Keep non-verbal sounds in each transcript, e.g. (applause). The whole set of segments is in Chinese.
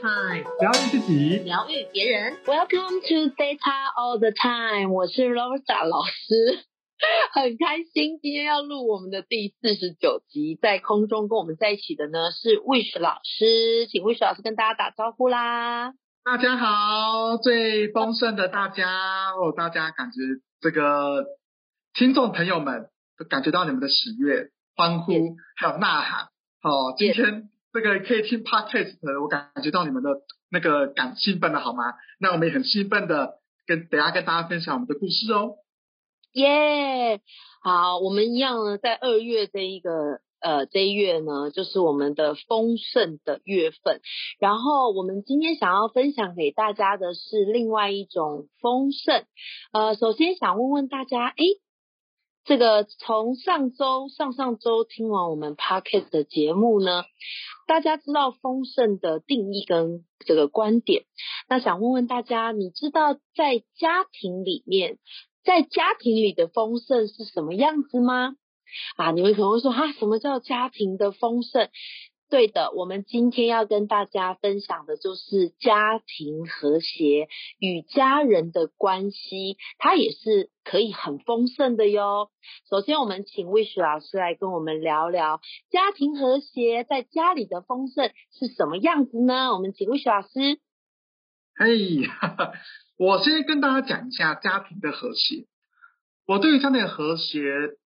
Time，疗愈自己，疗愈别人。Welcome to Data All the Time，我是 Rosa 老师，(laughs) 很开心今天要录我们的第四十九集，在空中跟我们在一起的呢是 Wish 老师，请 Wish 老师跟大家打招呼啦。大家好，最丰盛的大家，哦，大家感觉这个听众朋友们都感觉到你们的喜悦、欢呼还有呐喊。哦，今天这个可以听 podcast，我感觉到你们的那个感兴奋的好吗？那我们也很兴奋的跟等下跟大家分享我们的故事哦。耶、好，我们一样呢，在二月这一个呃这一月呢，就是我们的丰盛的月份。然后我们今天想要分享给大家的是另外一种丰盛。呃，首先想问问大家，诶，这个从上周、上上周听完我们 podcast 的节目呢，大家知道丰盛的定义跟这个观点。那想问问大家，你知道在家庭里面，在家庭里的丰盛是什么样子吗？啊，你们可能会说，哈，什么叫家庭的丰盛？对的，我们今天要跟大家分享的就是家庭和谐与家人的关系，它也是可以很丰盛的哟。首先，我们请魏雪老师来跟我们聊聊家庭和谐在家里的丰盛是什么样子呢？我们请魏雪老师。嘿，哈 (laughs) 哈我先跟大家讲一下家庭的和谐。我对于家庭和谐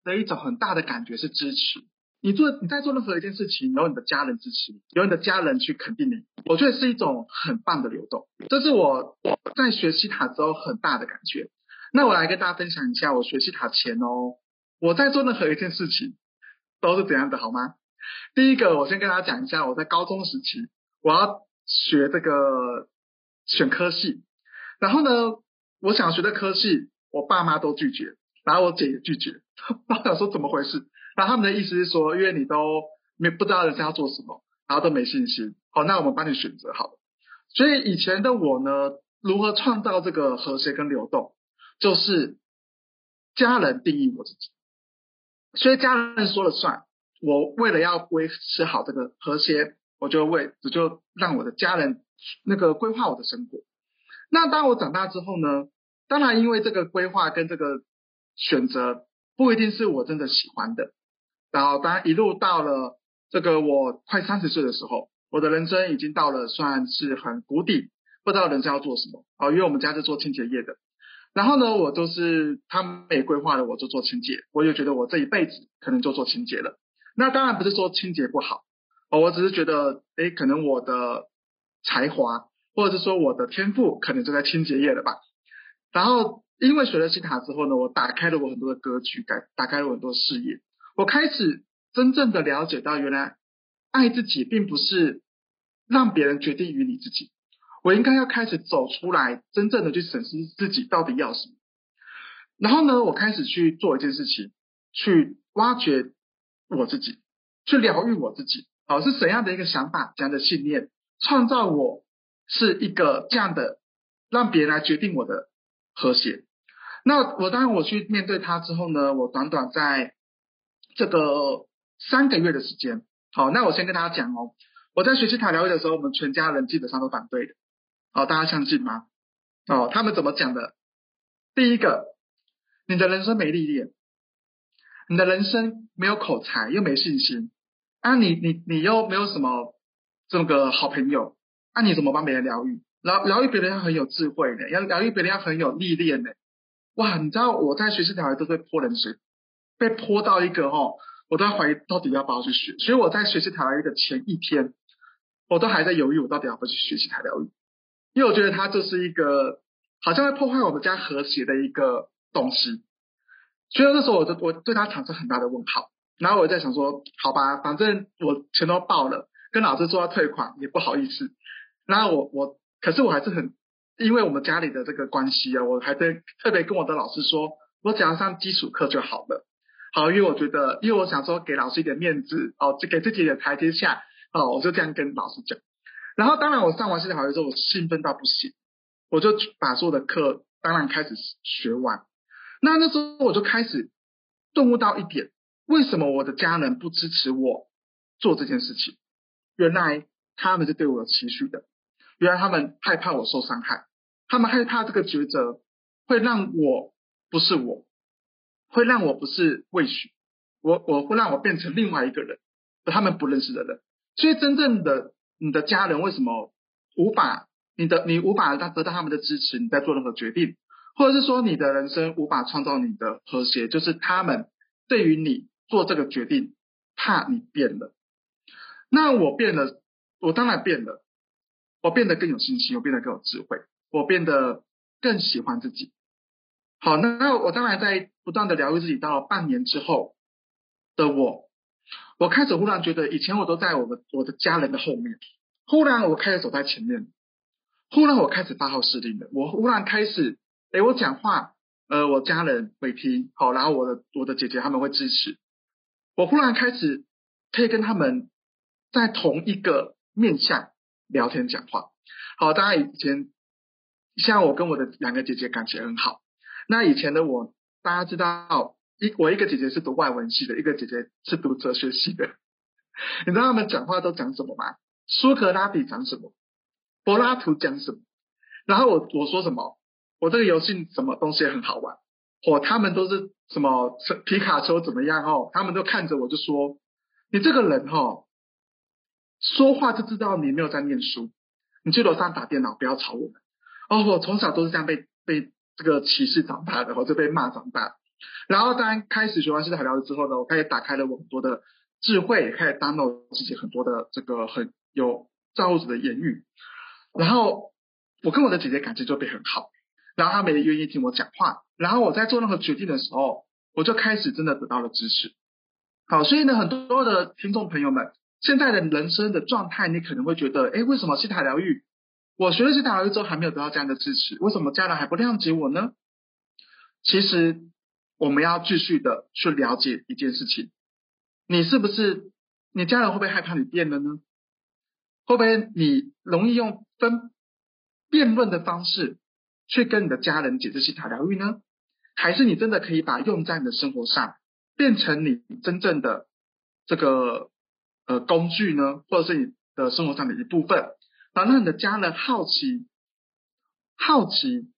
的一种很大的感觉是支持。你做你在做任何一件事情，有你的家人支持，有你的家人去肯定你，我觉得是一种很棒的流动。这是我我在学西塔之后很大的感觉。那我来跟大家分享一下我学西塔前哦，我在做任何一件事情都是怎样的，好吗？第一个，我先跟大家讲一下，我在高中时期我要学这个选科系，然后呢，我想学的科系，我爸妈都拒绝，然后我姐也拒绝，(laughs) 我想说怎么回事？那他们的意思是说，因为你都没不知道人家要做什么，然后都没信心，好，那我们帮你选择好了。所以以前的我呢，如何创造这个和谐跟流动，就是家人定义我自己，所以家人说了算。我为了要维持好这个和谐，我就为我就让我的家人那个规划我的生活。那当我长大之后呢，当然因为这个规划跟这个选择不一定是我真的喜欢的。然后当然一路到了这个我快三十岁的时候，我的人生已经到了算是很谷底，不知道人生要做什么。哦，因为我们家是做清洁业的，然后呢，我都是他们也规划了我就做清洁，我就觉得我这一辈子可能就做清洁了。那当然不是说清洁不好，哦，我只是觉得，诶，可能我的才华或者是说我的天赋可能就在清洁业了吧。然后因为学了西塔之后呢，我打开了我很多的格局，改打开了我很多视野，我开始真正的了解到，原来爱自己并不是让别人决定于你自己，我应该要开始走出来，真正的去审视自己到底要什么。然后呢，我开始去做一件事情，去挖掘我自己，去疗愈我自己。好，是怎样的一个想法，怎样的信念，创造我是一个这样的，让别人来决定我的和谐。那我当然我去面对它之后呢，我短短在这个三个月的时间，好，那我先跟大家讲哦，我在学习塔疗愈的时候，我们全家人基本上都反对的，好，大家相信吗？哦，他们怎么讲的？第一个，你的人生没历练，你的人生没有口才，又没信心，啊你，你你又没有什么这个好朋友，啊，你怎么帮别人疗愈？疗疗愈别人要很有智慧的，要疗愈别人要很有历练的。哇，你知道我在学习疗愈都被泼冷水，被泼到一个哦，我都在怀疑到底要不要去学。所以我在学习塔疗愈的前一天，我都还在犹豫我到底要不要去学习塔疗愈，因为我觉得它就是一个好像会破坏我们家和谐的一个东西。所以那时候我就我对它产生很大的问号。然后我在想说，好吧，反正我钱都报了，跟老师说要退款也不好意思。然后我我可是我还是很。因为我们家里的这个关系啊，我还在特别跟我的老师说，我只要上基础课就好了。好，因为我觉得，因为我想说给老师一点面子哦，就给自己一点台阶下哦，我就这样跟老师讲。然后当然我上完系统考试之后，我兴奋到不行，我就把所有的课当然开始学完。那那时候我就开始顿悟到一点，为什么我的家人不支持我做这件事情？原来他们是对我有期许的。原来他们害怕我受伤害，他们害怕这个抉择会让我不是我，会让我不是魏许，我我会让我变成另外一个人，他们不认识的人。所以真正的你的家人为什么无法你的你无法得到他们的支持，你在做任何决定，或者是说你的人生无法创造你的和谐，就是他们对于你做这个决定，怕你变了。那我变了，我当然变了，我变得更有信心，我变得更有智慧，我变得更喜欢自己。好，那那我当然在不断的疗愈自己，到半年之后的我。我开始忽然觉得，以前我都在我的我的家人的后面，忽然我开始走在前面，忽然我开始发号施令了。我忽然开始，哎，我讲话，呃，我家人会听，好，然后我的我的姐姐他们会支持。我忽然开始可以跟他们在同一个面向聊天讲话。好，大家以前像我跟我的两个姐姐感情很好，那以前的我，大家知道。一我一个姐姐是读外文系的，一个姐姐是读哲学系的。(laughs) 你知道他们讲话都讲什么吗？苏格拉底讲什么？柏拉图讲什么？然后我我说什么？我这个游戏什么东西很好玩？哦，他们都是什么皮卡丘怎么样？哦，他们都看着我就说：“你这个人哦，说话就知道你没有在念书。你去楼上打电脑，不要吵我们。”哦，我从小都是这样被被这个歧视长大的，或者被骂长大。然后，当然开始学完西塔疗之后呢，我开始打开了我很多的智慧，开始 download 自己很多的这个很有造物主的言语。然后，我跟我的姐姐感情就变很好，然后她们也愿意听我讲话。然后我在做任何决定的时候，我就开始真的得到了支持。好，所以呢，很多的听众朋友们，现在的人生的状态，你可能会觉得，哎，为什么西塔疗愈？我学了西塔疗愈之后，还没有得到这样的支持？为什么家人还不谅解我呢？其实。我们要继续的去了解一件事情，你是不是你家人会不会害怕你变了呢？会不会你容易用分辩论的方式去跟你的家人解释西塔疗愈呢？还是你真的可以把用在你的生活上，变成你真正的这个呃工具呢？或者是你的生活上的一部分，让你的家人好奇好奇，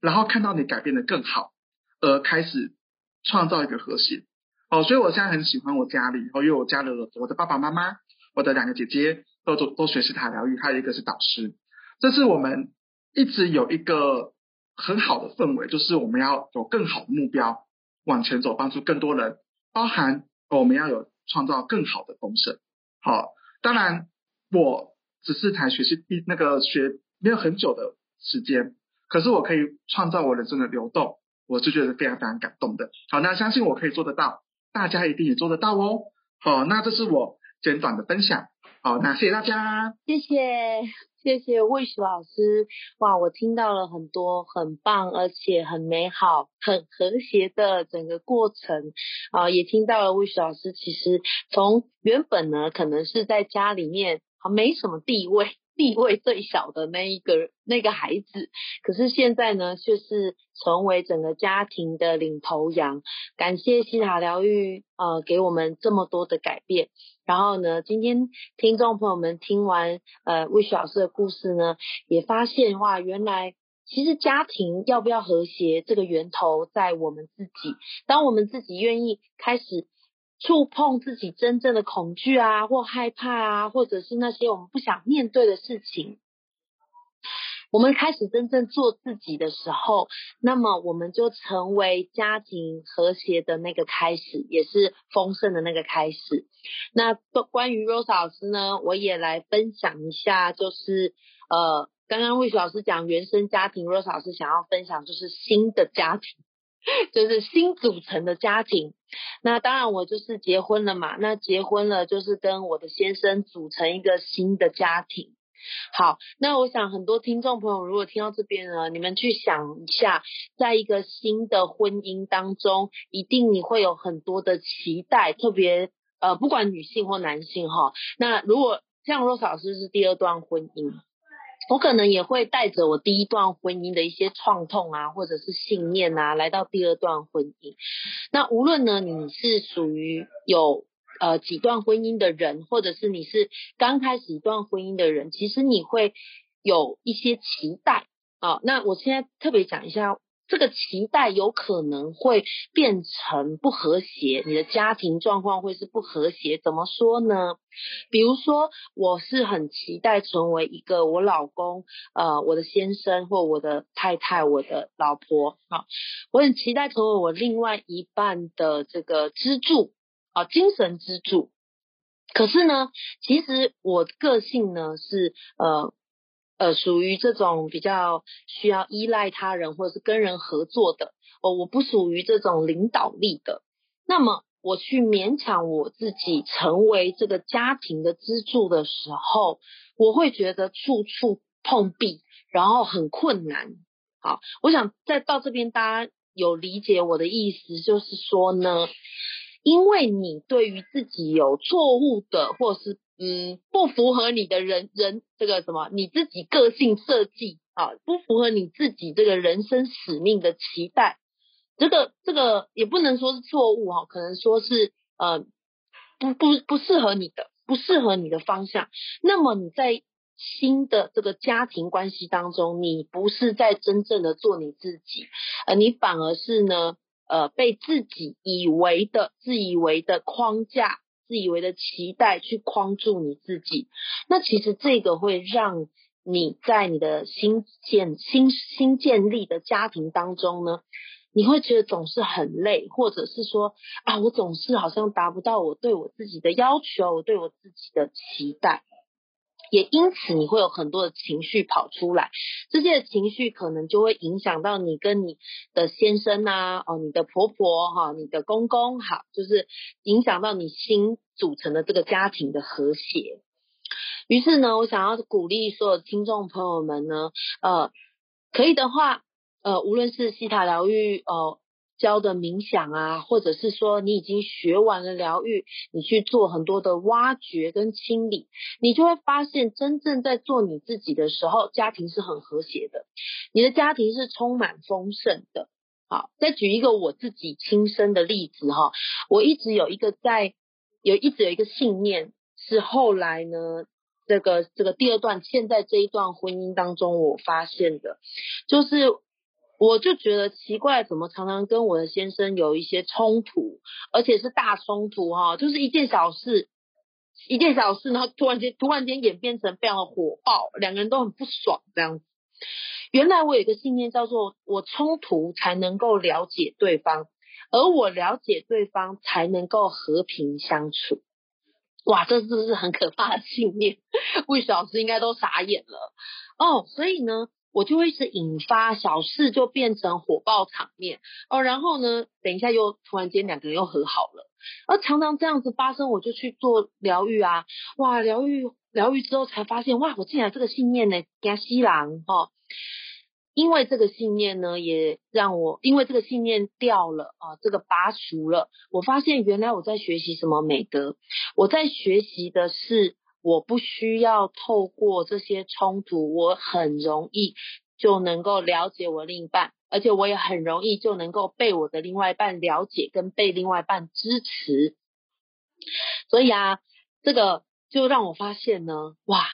然后看到你改变的更好。而开始创造一个和谐哦，所以我现在很喜欢我家里哦，因为我家的我的爸爸妈妈，我的两个姐姐都都都学习塔疗愈，还有一个是导师，这是我们一直有一个很好的氛围，就是我们要有更好的目标往前走，帮助更多人，包含我们要有创造更好的丰盛。好，当然我只是才学习一那个学没有很久的时间，可是我可以创造我人生的流动。我就觉得非常非常感动的。好，那相信我可以做得到，大家一定也做得到哦。好，那这是我简短的分享。好，那谢谢大家，谢谢谢谢魏许老师。哇，我听到了很多很棒而且很美好、很和谐的整个过程啊，也听到了魏许老师其实从原本呢，可能是在家里面没什么地位。(laughs) 地位最小的那一个那个孩子，可是现在呢，却是成为整个家庭的领头羊。感谢西塔疗愈，呃，给我们这么多的改变。然后呢，今天听众朋友们听完呃魏雪老师的故事呢，也发现哇，原来其实家庭要不要和谐，这个源头在我们自己。当我们自己愿意开始。触碰自己真正的恐惧啊，或害怕啊，或者是那些我们不想面对的事情，我们开始真正做自己的时候，那么我们就成为家庭和谐的那个开始，也是丰盛的那个开始。那关于 Rose 老师呢，我也来分享一下，就是呃，刚刚魏雪老师讲原生家庭，Rose 老师想要分享就是新的家庭。就是新组成的家庭，那当然我就是结婚了嘛。那结婚了就是跟我的先生组成一个新的家庭。好，那我想很多听众朋友如果听到这边呢，你们去想一下，在一个新的婚姻当中，一定你会有很多的期待，特别呃，不管女性或男性哈。那如果像若老师是第二段婚姻。我可能也会带着我第一段婚姻的一些创痛啊，或者是信念啊，来到第二段婚姻。那无论呢，你是属于有呃几段婚姻的人，或者是你是刚开始一段婚姻的人，其实你会有一些期待啊。那我现在特别讲一下。这个期待有可能会变成不和谐，你的家庭状况会是不和谐。怎么说呢？比如说，我是很期待成为一个我老公、呃，我的先生或我的太太、我的老婆啊，我很期待成为我另外一半的这个支柱啊，精神支柱。可是呢，其实我个性呢是呃。呃，属于这种比较需要依赖他人或者是跟人合作的哦，我不属于这种领导力的。那么我去勉强我自己成为这个家庭的支柱的时候，我会觉得处处碰壁，然后很困难。好，我想再到这边，大家有理解我的意思，就是说呢，因为你对于自己有错误的，或是嗯，不符合你的人人这个什么你自己个性设计啊，不符合你自己这个人生使命的期待，这个这个也不能说是错误哈，可能说是呃不不不适合你的，不适合你的方向。那么你在新的这个家庭关系当中，你不是在真正的做你自己，呃，你反而是呢呃被自己以为的自以为的框架。自以为的期待去框住你自己，那其实这个会让你在你的新建新新建立的家庭当中呢，你会觉得总是很累，或者是说啊，我总是好像达不到我对我自己的要求，我对我自己的期待。也因此，你会有很多的情绪跑出来，这些情绪可能就会影响到你跟你的先生啊，哦，你的婆婆哈，你的公公好，就是影响到你新组成的这个家庭的和谐。于是呢，我想要鼓励所有听众朋友们呢，呃，可以的话，呃，无论是西塔疗愈，呃。教的冥想啊，或者是说你已经学完了疗愈，你去做很多的挖掘跟清理，你就会发现，真正在做你自己的时候，家庭是很和谐的，你的家庭是充满丰盛的。好，再举一个我自己亲身的例子哈，我一直有一个在有一直有一个信念，是后来呢，这个这个第二段现在这一段婚姻当中我发现的，就是。我就觉得奇怪，怎么常常跟我的先生有一些冲突，而且是大冲突哈，就是一件小事，一件小事，然后突然间突然间演变成非常的火爆，两个人都很不爽这样子。原来我有个信念叫做，我冲突才能够了解对方，而我了解对方才能够和平相处。哇，这是不是很可怕的信念？魏老师应该都傻眼了哦。所以呢？我就会是引发小事就变成火爆场面。哦，然后呢，等一下又突然间两个人又和好了，而常常这样子发生，我就去做疗愈啊，哇，疗愈疗愈之后才发现，哇，我竟然这个信念呢，加西郎哈，因为这个信念呢，也让我因为这个信念掉了啊，这个拔除了，我发现原来我在学习什么美德，我在学习的是。我不需要透过这些冲突，我很容易就能够了解我另一半，而且我也很容易就能够被我的另外一半了解，跟被另外一半支持。所以啊，这个就让我发现呢，哇，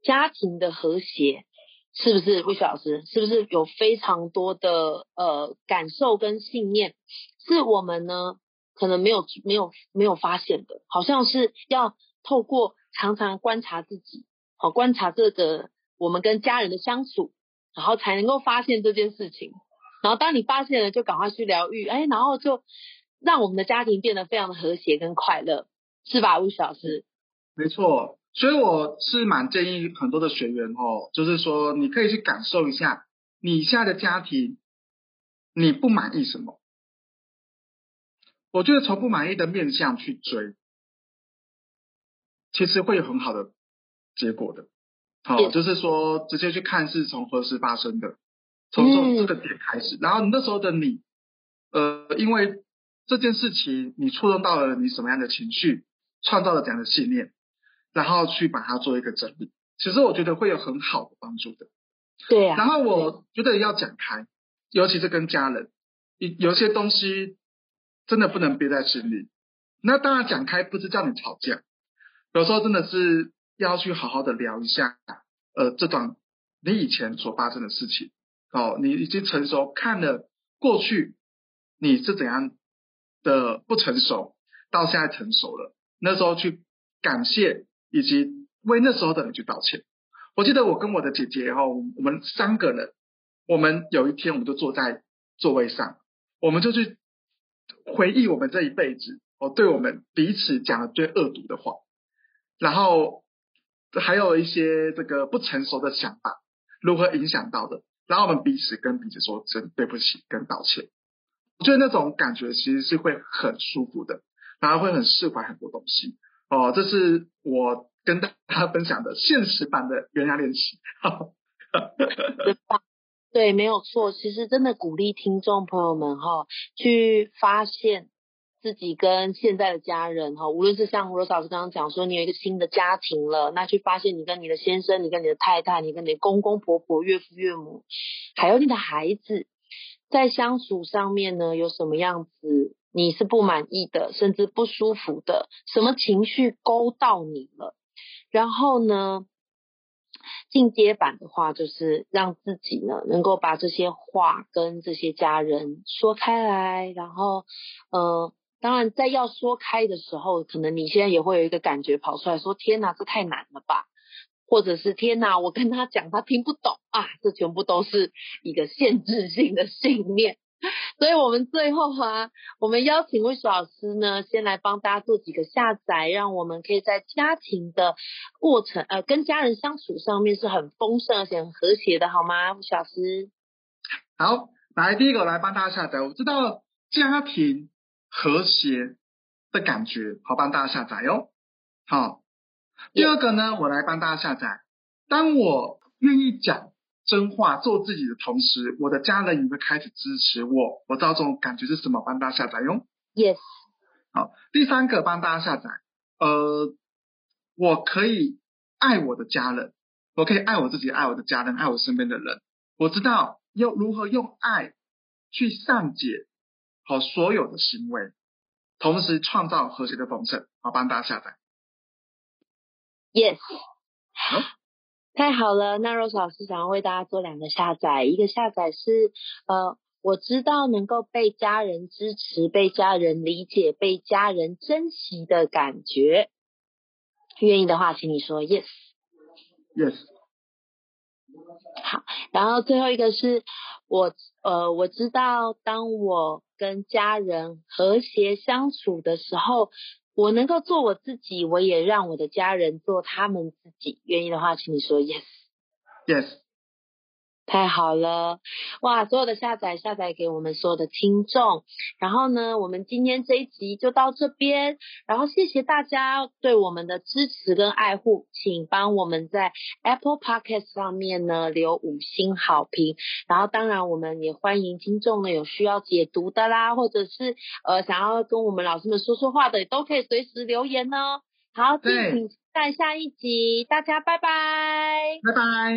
家庭的和谐是不是魏雪老师？是不是有非常多的呃感受跟信念，是我们呢可能没有没有没有发现的，好像是要透过。常常观察自己，好观察这个我们跟家人的相处，然后才能够发现这件事情。然后当你发现了，就赶快去疗愈，哎，然后就让我们的家庭变得非常的和谐跟快乐，是吧，吴老师？没错，所以我是蛮建议很多的学员哦，就是说你可以去感受一下你现在的家庭，你不满意什么？我觉得从不满意的面相去追。其实会有很好的结果的，好，就是说直接去看是从何时发生的，从这这个点开始，然后你那时候的你，呃，因为这件事情你触动到了你什么样的情绪，创造了怎样的信念，然后去把它做一个整理，其实我觉得会有很好的帮助的。对呀。然后我觉得要讲开，尤其是跟家人，有有些东西真的不能憋在心里。那当然讲开不是叫你吵架。有时候真的是要去好好的聊一下，呃，这段你以前所发生的事情，哦，你已经成熟，看了过去你是怎样的不成熟，到现在成熟了，那时候去感谢以及为那时候的你去道歉。我记得我跟我的姐姐哈，我们三个人，我们有一天我们就坐在座位上，我们就去回忆我们这一辈子，哦，对我们彼此讲了最恶毒的话，然后还有一些这个不成熟的想法，如何影响到的，然后我们彼此跟彼此说真对不起跟道歉，我觉得那种感觉其实是会很舒服的，然后会很释怀很多东西，哦，这是我。跟大家分享的现实版的原谅练习，(laughs) 对，没有错。其实真的鼓励听众朋友们哈，去发现自己跟现在的家人哈，无论是像罗老师刚刚讲说，你有一个新的家庭了，那去发现你跟你的先生、你跟你的太太、你跟你的公公婆婆、岳父岳母，还有你的孩子，在相处上面呢，有什么样子你是不满意的，甚至不舒服的，什么情绪勾到你了？然后呢，进阶版的话就是让自己呢能够把这些话跟这些家人说开来，然后，呃，当然在要说开的时候，可能你现在也会有一个感觉跑出来说：“天哪，这太难了吧？”或者是“天哪，我跟他讲他听不懂啊！”这全部都是一个限制性的信念。所以，我们最后啊，我们邀请魏老师呢，先来帮大家做几个下载，让我们可以在家庭的过程，呃，跟家人相处上面是很丰盛而且很和谐的，好吗？魏老师，好，来第一个来帮大家下载，我知道家庭和谐的感觉，好帮大家下载哟。好，第二个呢，我来帮大家下载，当我愿意讲。真话做自己的同时，我的家人也会开始支持我。我知道这种感觉是什么，帮大家下载哟。Yes。好，第三个帮大家下载。呃，我可以爱我的家人，我可以爱我自己，爱我的家人，爱我身边的人。我知道要如何用爱去善解好所有的行为，同时创造和谐的丰盛。好，帮大家下载。Yes。好。(sighs) 太好了，那 Rose 老师想要为大家做两个下载，一个下载是呃，我知道能够被家人支持、被家人理解、被家人珍惜的感觉。愿意的话，请你说 yes。Yes。好，然后最后一个是我呃，我知道当我跟家人和谐相处的时候。我能够做我自己，我也让我的家人做他们自己。愿意的话，请你说 yes。Yes。太好了，哇！所有的下载下载给我们所有的听众，然后呢，我们今天这一集就到这边，然后谢谢大家对我们的支持跟爱护，请帮我们在 Apple Podcast 上面呢留五星好评，然后当然我们也欢迎听众呢有需要解读的啦，或者是呃想要跟我们老师们说说话的，也都可以随时留言哦。好，敬请待下一集，大家拜拜，拜拜。